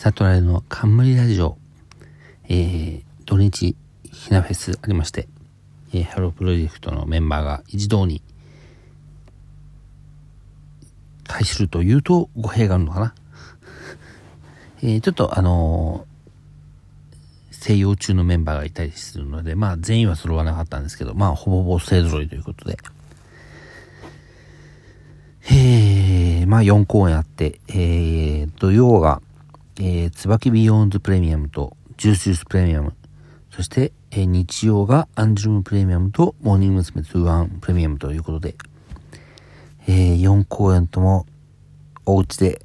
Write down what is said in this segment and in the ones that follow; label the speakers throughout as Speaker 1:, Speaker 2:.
Speaker 1: サトライの冠ラジオ、えー、土日ひなフェスありまして、えー、ハロープロジェクトのメンバーが一堂に会するというと語弊があるのかな。えー、ちょっとあのー、静養中のメンバーがいたりするので、まあ全員は揃わなかったんですけど、まあほぼほぼ勢揃いということで、えー、まあ4公演あって、えー、土曜が、えー、椿ビヨーンズプレミアムとジュースジュースプレミアム、そして、えー、日曜がアンジュルムプレミアムとモーニング娘。21プレミアムということで、えー、4公演ともお家で、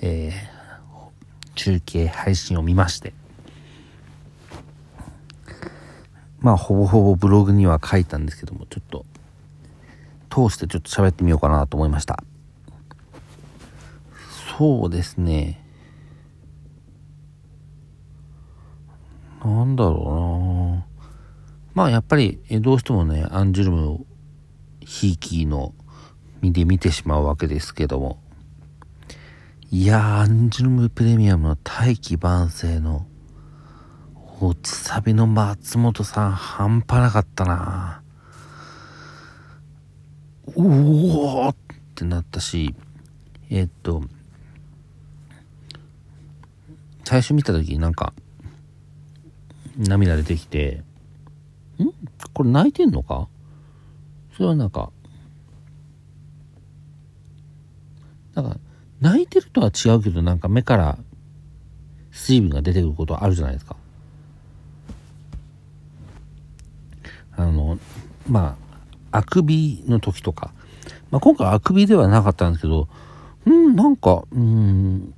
Speaker 1: えー、中継配信を見まして、まあほぼほぼブログには書いたんですけども、ちょっと通してちょっと喋ってみようかなと思いました。そうですね。なんだろうなまあやっぱりどうしてもね、アンジュルムをひいきの身で見てしまうわけですけども。いやー、アンジュルムプレミアムの大器晩成の落ちサビの松本さん半端なかったなうおーってなったし、え、っと、最初見た時なんか、涙出てきて、ん？これ泣いてんのか？それはなんか、なんか、泣いてるとは違うけど、なんか目から水分が出てくることあるじゃないですか。あの、まあ、あくびの時とか、まあ、今回あくびではなかったんですけど、うん、なんか、うん、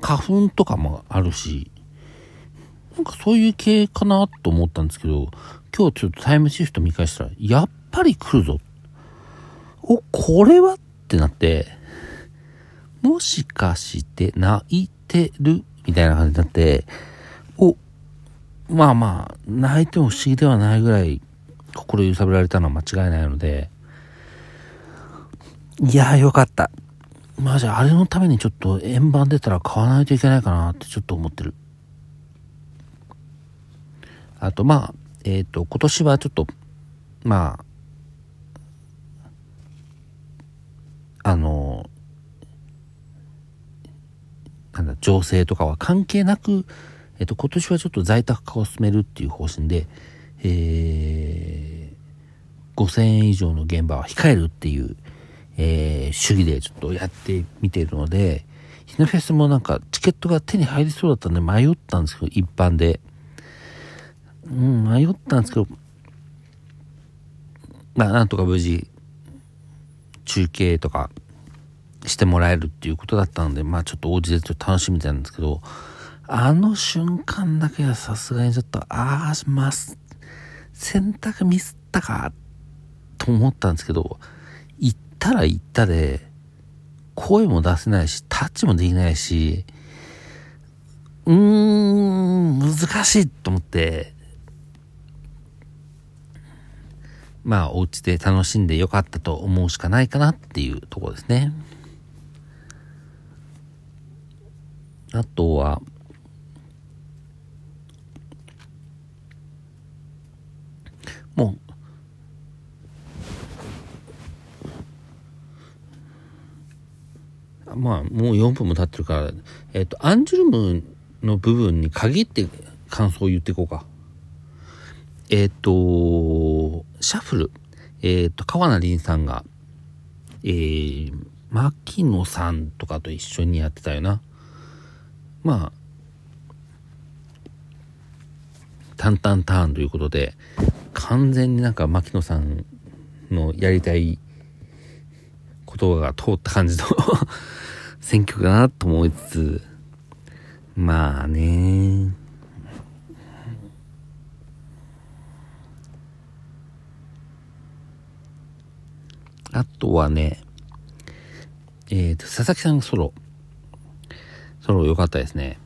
Speaker 1: 花粉とかもあるし、なんかそういう系かなと思ったんですけど、今日ちょっとタイムシフト見返したら、やっぱり来るぞ。お、これはってなって、もしかして泣いてるみたいな感じになって、お、まあまあ、泣いても不思議ではないぐらい心揺さぶられたのは間違いないので、いやーよかった。まあじあれのためにちょっと円盤出たら買わないといけないかなってちょっと思ってる。あとまあ、えっ、ー、と、今年はちょっと、まあ、あの、なんだ、情勢とかは関係なく、えっと、今年はちょっと在宅化を進めるっていう方針で、えー、5000円以上の現場は控えるっていう、えー、主義でちょっとやってみているので、ひなフェスもなんかチケットが手に入りそうだったんで迷ったんですけど、一般で。うん、迷ったんですけど、まあ、なんとか無事、中継とかしてもらえるっていうことだったので、まあちょっとおうちでちょっと楽しみたいなんですけど、あの瞬間だけはさすがにちょっと、ああ、ます、選択ミスったか、と思ったんですけど、行ったら行ったで、声も出せないし、タッチもできないし、うーん、難しいと思って、まあ、お家で楽しんでよかったと思うしかないかなっていうところですね。あとは、もう、まあ、もう4分も経ってるから、えっ、と、アンジュルムの部分に限って感想を言っていこうか。えっ、と、シャッフル。えっ、と、川名凛さんが、えー、牧野さんとかと一緒にやってたよな。まあ、タンタンターンということで、完全になんか牧野さんのやりたい言葉が通った感じの選挙かなと思いつつ、まあねあとはね、えっ、ー、と、佐々木さんソロ。ソロ良かったですね。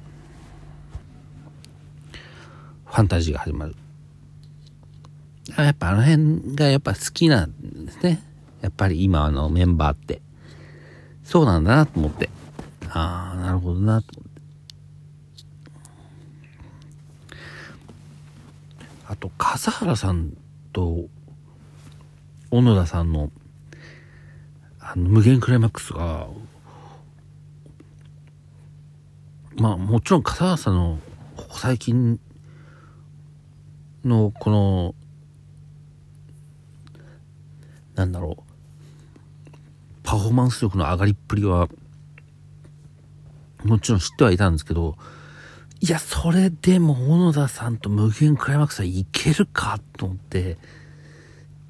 Speaker 1: ファンタジーが始まる。やっぱあの辺がやっぱ好きなんですね。やっぱり今のメンバーって。そうなんだなと思って。ああ、なるほどなと思って。あと、笠原さんと、小野田さんの、あの、無限クライマックスが、まあ、もちろん笠原さんの、ここ最近の、この、なんだろう、パフォーマンス力の上がりっぷりは、もちろん知ってはいたんですけど、いや、それでも小野田さんと無限クライマックスはいけるかと思って、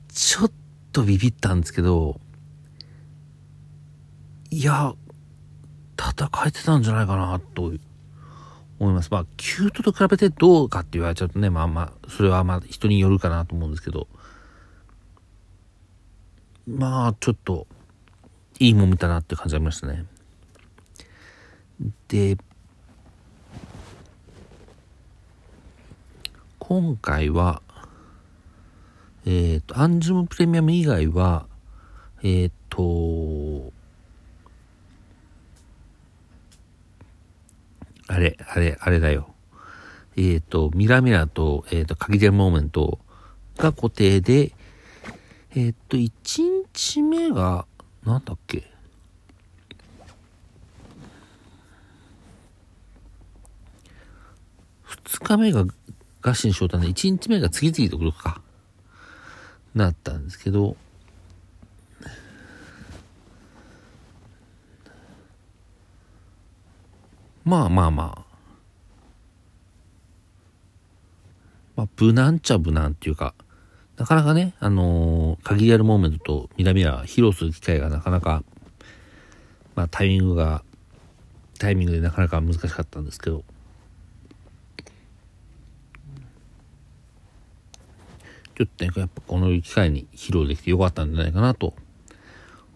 Speaker 1: ちょっとビビったんですけど、いや、戦えてたんじゃないかなと思います。まあ、キュートと比べてどうかって言われちゃうとね、まあまあ、それはまあ人によるかなと思うんですけど、まあ、ちょっと、いいもん見たなって感じありましたね。で、今回は、えっ、ー、と、アンジュムプレミアム以外は、えっ、ー、と、あれ、あれ、あれだよ。えっ、ー、と、ミラミラと、えっ、と、限りあるモーメントが固定で、えっ、と、1日目が、なんだっけ？2日目がガシン翔太で1日目が次々と来るか。なったんですけど、まあまあまあ。まあ、無難っちゃ無難っていうか、なかなかね、あのー、限りあるモーメントと南は披露する機会がなかなか、まあタイミングが、タイミングでなかなか難しかったんですけど、ちょっとね、やっぱこの機会に披露できてよかったんじゃないかなと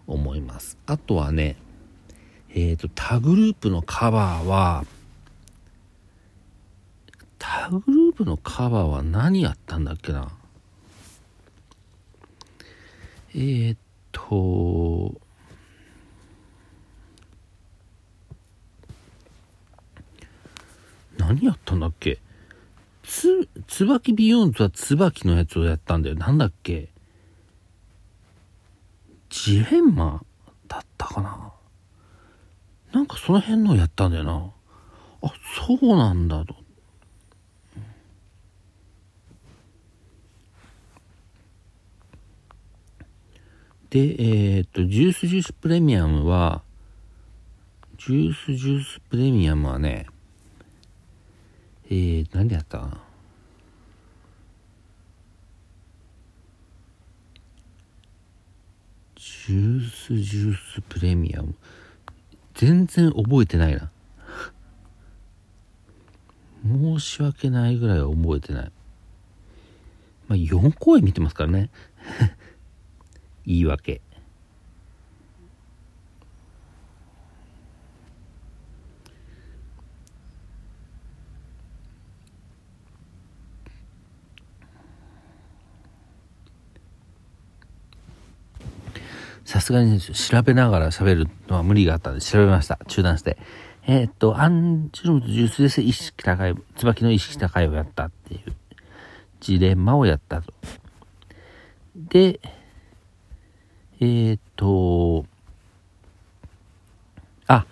Speaker 1: 思います。あとはね、えっ、ー、と、他グループのカバーは、他グループのカバーは何やったんだっけなえー、っと、何やったんだっけ？つ、椿ビヨンズは椿のやつをやったんだよ。なんだっけ？ジレンマだったかな？なんかその辺のをやったんだよな。あ、そうなんだと。で、えっ、と、ジュースジュースプレミアムは、ジュースジュースプレミアムはね、えー、何でやった？ジュースジュースプレミアム。全然覚えてないな。申し訳ないぐらい覚えてない。まあ、4公演見てますからね。言い訳さすがに調べながら喋るのは無理があったんで調べました。中断して。えー、っと、アンジュルムとジュースです意識高い、椿の意識高いをやったっていうジレンマをやったと。で、えー、っと、あ、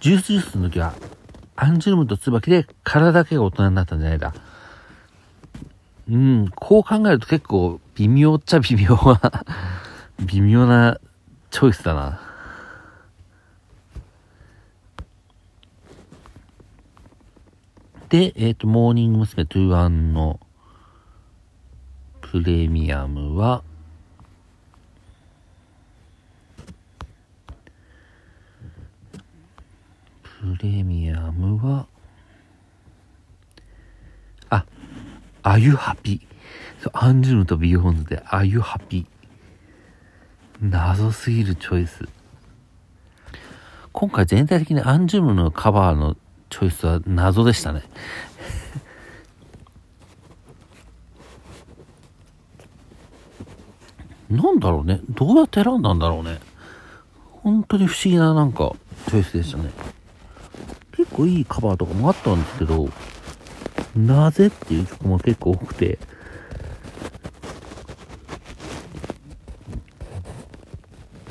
Speaker 1: ジュースジュースの時は、アンジュルムと椿で体だけが大人になったんじゃないだ。うん、こう考えると結構微妙っちゃ微妙な 微妙なチョイスだな。で、えっ、ー、と、モーニング娘。21のプレミアムは、プレミアムは、あ、あゆハピ。アンジュルムとビヨーンズであゆハピ。謎すぎるチョイス。今回全体的にアンジュルムのカバーのチョイスは謎でしたね。なんだろうね。どうやって選んだんだろうね。本当に不思議ななんかチョイスでしたね。結構いいカバーとかもあったんですけど、なぜっていう曲も結構多くて、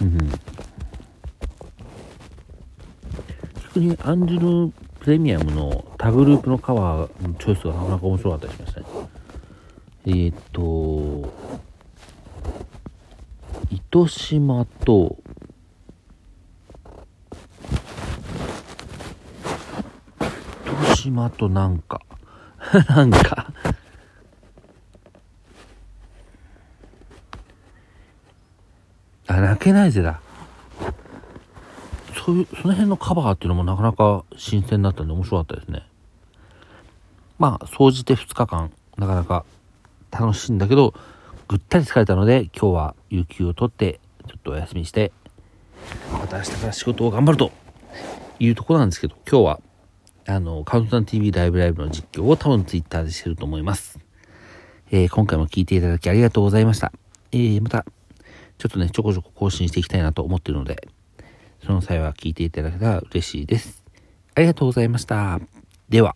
Speaker 1: うん。逆にアンジュルプレミアムのタグループのカバーのチョイスがなかなか面白かったりしましたね。えー、っと、糸島と、糸島となんか、なんかあ、泣けないぜだ。そういう、その辺のカバーっていうのもなかなか新鮮だったんで面白かったですね。まあ、総じて2日間、なかなか楽しいんだけど、ぐったり疲れたので、今日は有給を取って、ちょっとお休みして、また明日から仕事を頑張るというところなんですけど、今日は、あの、カウントダウン TV ライブライブの実況を多分ツイッターでしてると思います。えー、今回も聞いていただきありがとうございました。えー、また、ちょっとね、ちょこちょこ更新していきたいなと思ってるので、その際は聞いていただけたら嬉しいです。ありがとうございました。では。